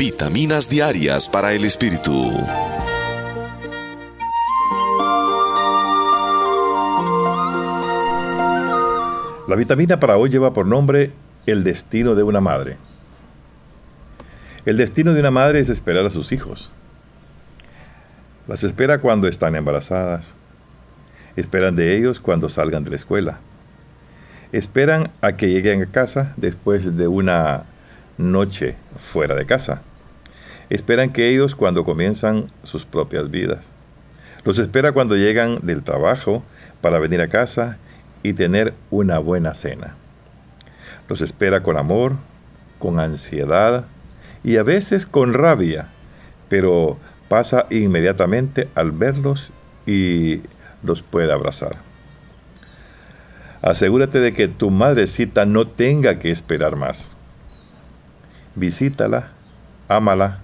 Vitaminas diarias para el espíritu. La vitamina para hoy lleva por nombre El destino de una madre. El destino de una madre es esperar a sus hijos. Las espera cuando están embarazadas. Esperan de ellos cuando salgan de la escuela. Esperan a que lleguen a casa después de una noche fuera de casa. Esperan que ellos cuando comienzan sus propias vidas. Los espera cuando llegan del trabajo para venir a casa y tener una buena cena. Los espera con amor, con ansiedad y a veces con rabia, pero pasa inmediatamente al verlos y los puede abrazar. Asegúrate de que tu madrecita no tenga que esperar más visítala, ámala,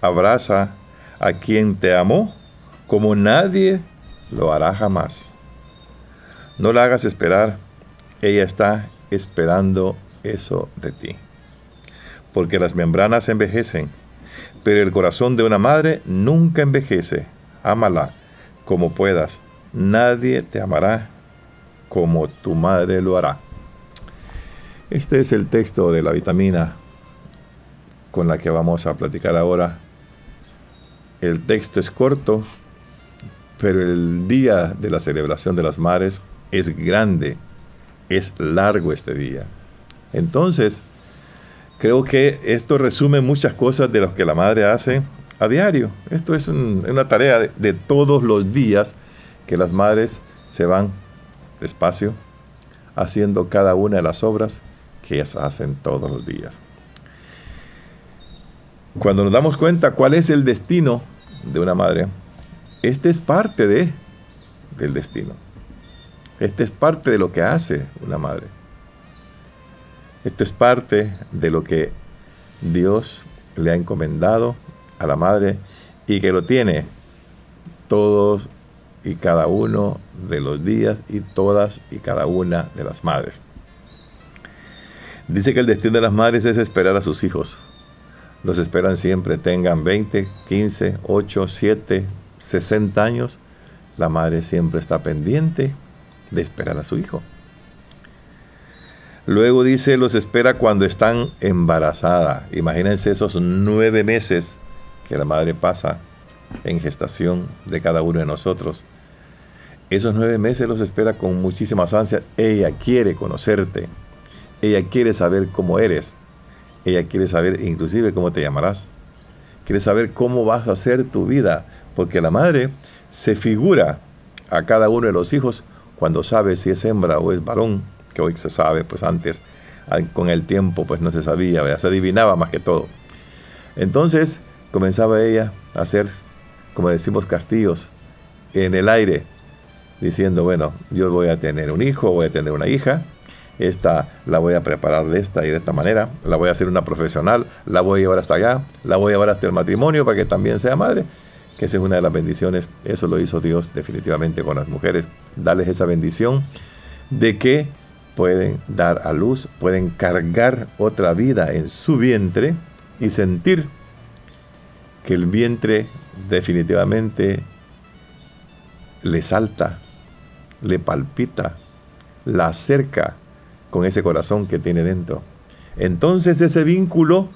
abraza a quien te amó como nadie lo hará jamás. No la hagas esperar, ella está esperando eso de ti. Porque las membranas envejecen, pero el corazón de una madre nunca envejece. Ámala como puedas. Nadie te amará como tu madre lo hará. Este es el texto de la vitamina con la que vamos a platicar ahora. El texto es corto, pero el día de la celebración de las madres es grande, es largo este día. Entonces, creo que esto resume muchas cosas de lo que la madre hace a diario. Esto es una tarea de, de todos los días que las madres se van despacio haciendo cada una de las obras que ellas hacen todos los días. Cuando nos damos cuenta cuál es el destino de una madre, este es parte de, del destino. Este es parte de lo que hace una madre. Este es parte de lo que Dios le ha encomendado a la madre y que lo tiene todos y cada uno de los días y todas y cada una de las madres. Dice que el destino de las madres es esperar a sus hijos los esperan siempre, tengan 20, 15, 8, 7, 60 años, la madre siempre está pendiente de esperar a su hijo. Luego dice, los espera cuando están embarazada. Imagínense esos nueve meses que la madre pasa en gestación de cada uno de nosotros. Esos nueve meses los espera con muchísimas ansias. Ella quiere conocerte. Ella quiere saber cómo eres. Ella quiere saber inclusive cómo te llamarás. Quiere saber cómo vas a hacer tu vida. Porque la madre se figura a cada uno de los hijos cuando sabe si es hembra o es varón, que hoy se sabe, pues antes con el tiempo pues no se sabía, se adivinaba más que todo. Entonces comenzaba ella a hacer, como decimos, castillos en el aire, diciendo, bueno, yo voy a tener un hijo, voy a tener una hija, esta la voy a preparar de esta y de esta manera, la voy a hacer una profesional, la voy a llevar hasta allá, la voy a llevar hasta el matrimonio para que también sea madre, que esa es una de las bendiciones, eso lo hizo Dios definitivamente con las mujeres, darles esa bendición de que pueden dar a luz, pueden cargar otra vida en su vientre y sentir que el vientre definitivamente le salta, le palpita, la acerca con ese corazón que tiene dentro. Entonces ese vínculo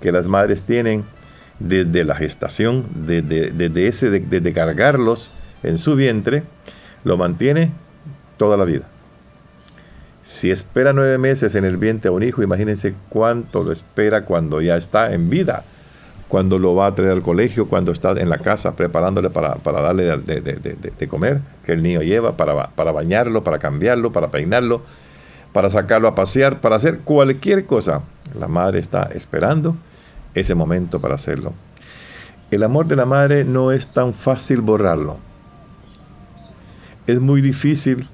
que las madres tienen desde la gestación, desde, ese de, cargarlos en su vientre, lo mantiene toda la vida. Si espera nueve meses en el vientre a un hijo, imagínense cuánto lo espera cuando ya está en vida, cuando lo va a traer al colegio, cuando está en la casa preparándole para, darle de, comer, que el niño lleva, para, para bañarlo, para cambiarlo, para peinarlo, para sacarlo a pasear, para hacer cualquier cosa. La madre está esperando ese momento para hacerlo. El amor de la madre no es tan fácil borrarlo. Es muy difícil,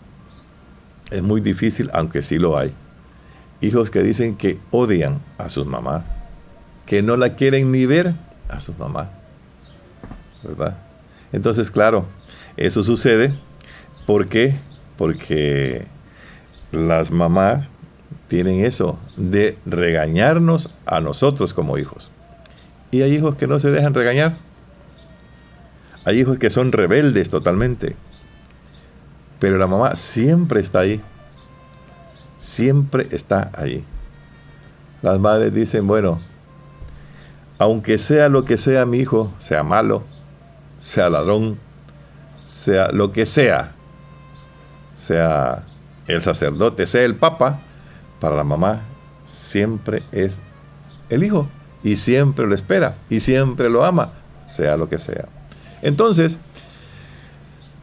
es muy difícil, aunque sí lo hay. Hijos que dicen que odian a sus mamás, que no la quieren ni ver a sus mamás. ¿Verdad? Entonces, claro, eso sucede. ¿Por qué? Porque las mamás tienen eso de regañarnos a nosotros como hijos. Y hay hijos que no se dejan regañar. Hay hijos que son rebeldes totalmente. Pero la mamá siempre está ahí. Siempre está ahí. Las madres dicen, bueno, aunque sea lo que sea mi hijo, sea malo, sea ladrón, sea lo que sea, sea el sacerdote, sea el papa, para la mamá siempre es el hijo y siempre lo espera y siempre lo ama, sea lo que sea. Entonces,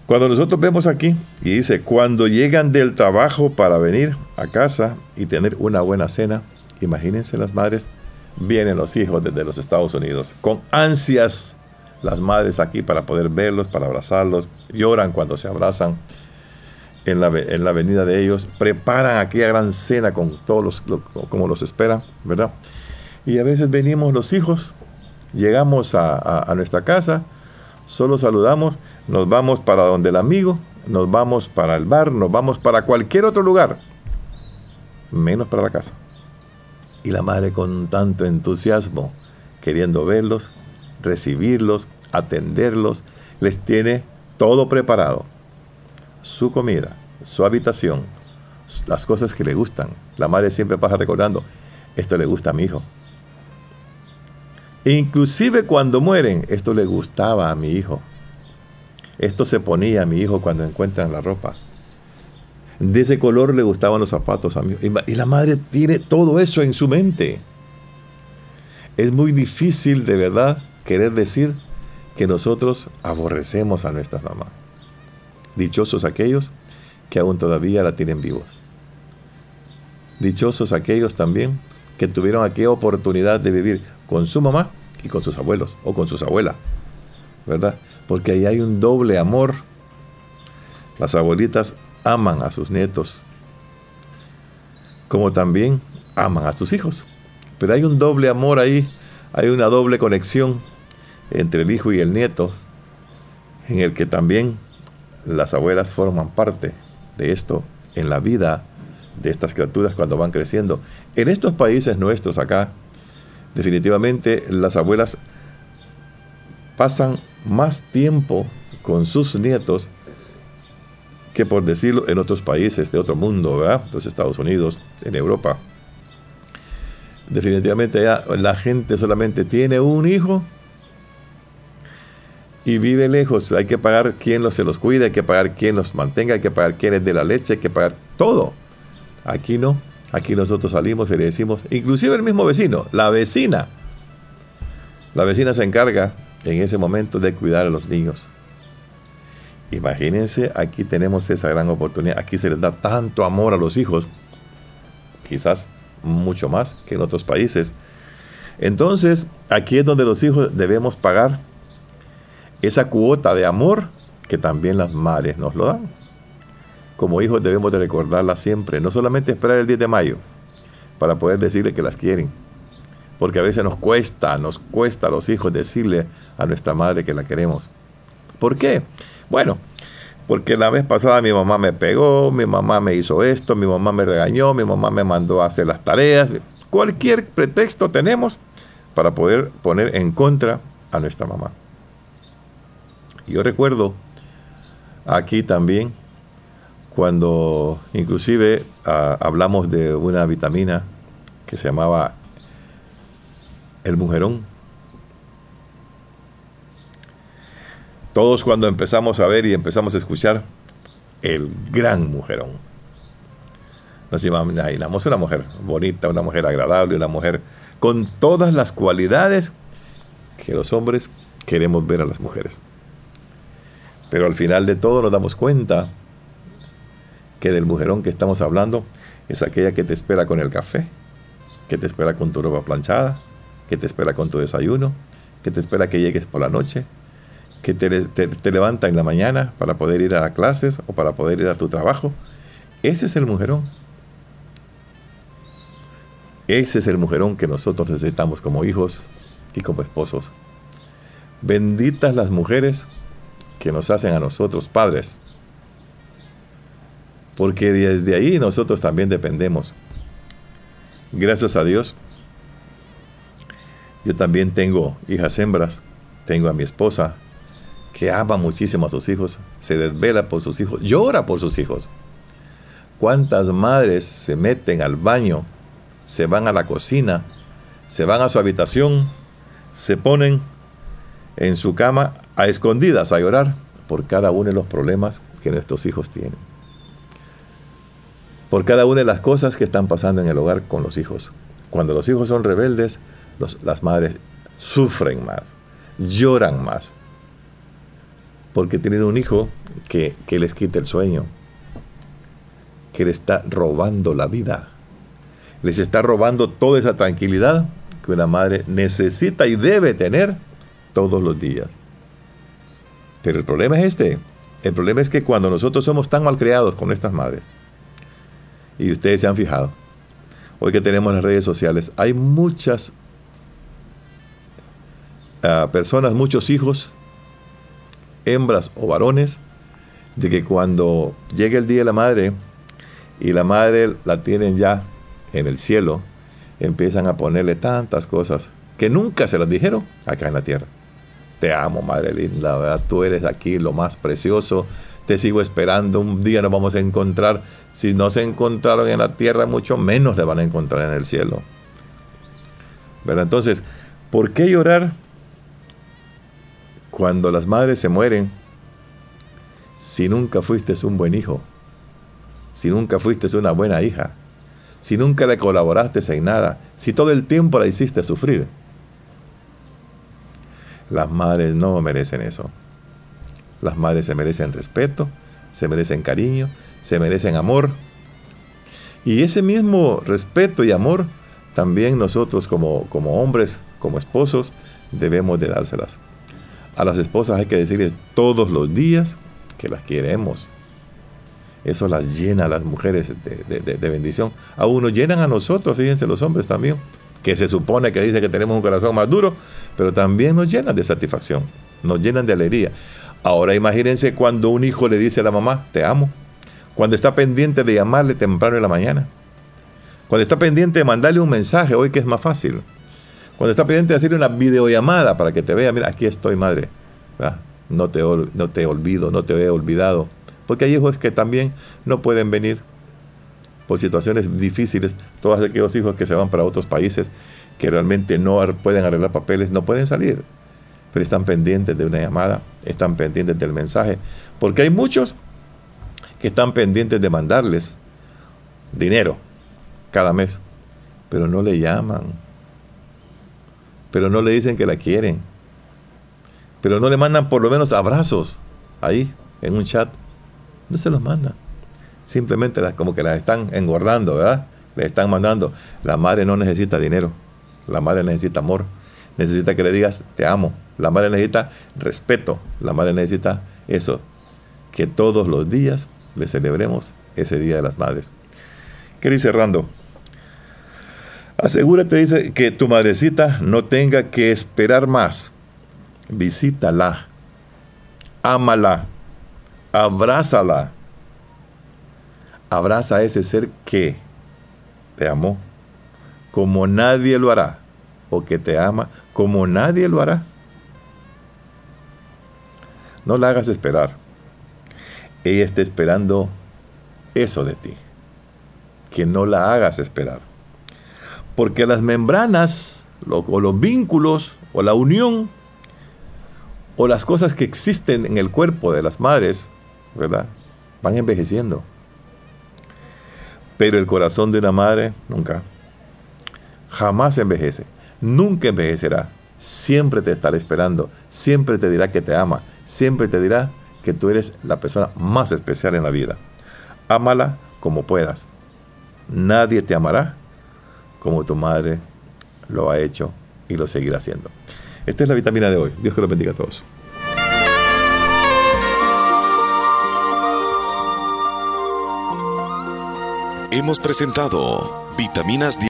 cuando nosotros vemos aquí y dice, cuando llegan del trabajo para venir a casa y tener una buena cena, imagínense las madres, vienen los hijos desde los Estados Unidos con ansias las madres aquí para poder verlos, para abrazarlos, lloran cuando se abrazan en la, en la venida de ellos, preparan aquella gran cena con todos los, como los esperan, ¿verdad? Y a veces venimos los hijos, llegamos a, nuestra casa, solo saludamos, nos vamos para donde el amigo, nos vamos para el bar, nos vamos para cualquier otro lugar, menos para la casa. Y la madre con tanto entusiasmo, queriendo verlos, recibirlos, atenderlos, les tiene todo preparado. Su comida, su habitación, las cosas que le gustan. La madre siempre pasa recordando, esto le gusta a mi hijo, e inclusive cuando mueren, esto le gustaba a mi hijo. Esto se ponía a mi hijo cuando encuentran la ropa. De ese color le gustaban los zapatos a mí. Y la madre tiene todo eso en su mente. Es muy difícil de verdad querer decir que nosotros aborrecemos a nuestras mamás. Dichosos aquellos que aún todavía la tienen vivos. Dichosos aquellos también que tuvieron aquella oportunidad de vivir con su mamá y con sus abuelos o con sus abuelas, ¿verdad? Porque ahí hay un doble amor. Las abuelitas aman a sus nietos, como también aman a sus hijos. Pero hay un doble amor ahí, hay una doble conexión entre el hijo y el nieto, en el que también las abuelas forman parte de esto en la vida de estas criaturas cuando van creciendo. En estos países nuestros acá, definitivamente las abuelas pasan más tiempo con sus nietos que por decirlo en otros países de otro mundo, ¿verdad? Los Estados Unidos, en Europa. Definitivamente ya la gente solamente tiene un hijo y vive lejos. Hay que pagar quien los, se los cuida, hay que pagar quien los mantenga, hay que pagar quien es de la leche, hay que pagar todo. Aquí no. Aquí nosotros salimos y le decimos, inclusive el mismo vecino, la vecina. La vecina se encarga en ese momento de cuidar a los niños. Imagínense, aquí tenemos esa gran oportunidad. Aquí se les da tanto amor a los hijos, quizás mucho más que en otros países. Entonces, aquí es donde los hijos debemos pagar esa cuota de amor que también las madres nos lo dan como hijos debemos de recordarlas siempre, no solamente esperar el 10 de mayo para poder decirle que las quieren, porque a veces nos cuesta, nos cuesta a los hijos decirle a nuestra madre que la queremos. ¿Por qué? Bueno, porque la vez pasada mi mamá me pegó, mi mamá me hizo esto, mi mamá me regañó, mi mamá me mandó a hacer las tareas. Cualquier pretexto tenemos para poder poner en contra a nuestra mamá. Yo recuerdo aquí también cuando inclusive ah, hablamos de una vitamina que se llamaba el mujerón. Todos cuando empezamos a ver y empezamos a escuchar el gran mujerón. Nos imaginamos una mujer bonita, una mujer agradable, una mujer con todas las cualidades que los hombres queremos ver a las mujeres. Pero al final de todo nos damos cuenta que del mujerón que estamos hablando es aquella que te espera con el café, que te espera con tu ropa planchada, que te espera con tu desayuno, que te espera que llegues por la noche, que te, te, levanta en la mañana para poder ir a clases o para poder ir a tu trabajo. Ese es el mujerón. Ese es el mujerón que nosotros necesitamos como hijos y como esposos. Benditas las mujeres que nos hacen a nosotros padres porque desde ahí nosotros también dependemos. Gracias a Dios Yo también tengo hijas hembras, tengo a mi esposa que ama muchísimo a sus hijos, se desvela por sus hijos, llora por sus hijos. ¿Cuántas madres se meten al baño, se van a la cocina, se van a su habitación, se ponen en su cama a escondidas a llorar por cada uno de los problemas que nuestros hijos tienen? Por cada una de las cosas que están pasando en el hogar con los hijos. Cuando los hijos son rebeldes, las madres sufren más, lloran más, porque tienen un hijo que, que les quita el sueño, que le está robando la vida, les está robando toda esa tranquilidad que una madre necesita y debe tener todos los días. Pero el problema es este. El problema es que cuando nosotros somos tan malcriados con nuestras madres, y ustedes se han fijado, hoy que tenemos las redes sociales, hay muchas uh, personas, muchos hijos hembras o varones, de que cuando llegue el día de la madre y la madre la tienen ya en el cielo, empiezan a ponerle tantas cosas que nunca se las dijeron acá en la tierra. Te amo, madre linda, ¿verdad? tú eres aquí lo más precioso, te sigo esperando, un día nos vamos a encontrar. Si no se encontraron en la tierra, mucho menos le van a encontrar en el cielo. ¿Verdad? Entonces, ¿por qué llorar cuando las madres se mueren, si nunca fuiste un buen hijo, si nunca fuiste una buena hija, si nunca le colaboraste en nada, si todo el tiempo la hiciste sufrir, las madres no merecen eso. Las madres se merecen respeto, se merecen cariño, se merecen amor. Y ese mismo respeto y amor también nosotros como, como hombres, como esposos, debemos de dárselas. A las esposas hay que decirles todos los días que las queremos. Eso las llena a las mujeres de, bendición. A uno llenan a nosotros, fíjense los hombres también, que se supone que dice que tenemos un corazón más duro, pero también nos llenan de satisfacción, nos llenan de alegría. Ahora imagínense cuando un hijo le dice a la mamá, te amo, cuando está pendiente de llamarle temprano en la mañana, cuando está pendiente de mandarle un mensaje, hoy que es más fácil, cuando está pendiente de hacer una videollamada para que te vea, mira, aquí estoy, madre. No te, no te olvido, no te he olvidado. Porque hay hijos que también no pueden venir por situaciones difíciles. Todos aquellos hijos que se van para otros países, que realmente no pueden arreglar papeles, no pueden salir. Pero están pendientes de una llamada, están pendientes del mensaje. Porque hay muchos que están pendientes de mandarles dinero cada mes, pero no le llaman pero no le dicen que la quieren. Pero no le mandan por lo menos abrazos ahí, en un chat. No se los mandan. Simplemente las, como que las están engordando, ¿verdad? Le están mandando. La madre no necesita dinero. La madre necesita amor. Necesita que le digas, te amo. La madre necesita respeto. La madre necesita eso. Que todos los días le celebremos ese Día de las Madres. ¿Qué dice Rando? Asegúrate, dice, que tu madrecita no tenga que esperar más. Visítala, ámala, abrázala. Abraza a ese ser que te amó, como nadie lo hará, o que te ama, como nadie lo hará. No la hagas esperar. Ella está esperando eso de ti. Que no la hagas esperar. Porque las membranas o los vínculos o la unión o las cosas que existen en el cuerpo de las madres, ¿verdad? Van envejeciendo. Pero el corazón de una madre nunca, jamás envejece, nunca envejecerá. Siempre te estará esperando, siempre te dirá que te ama, siempre te dirá que tú eres la persona más especial en la vida. Ámala como puedas. Nadie te amará como tu madre lo ha hecho y lo seguirá haciendo. Esta es la vitamina de hoy. Dios que los bendiga a todos. Hemos presentado Vitaminas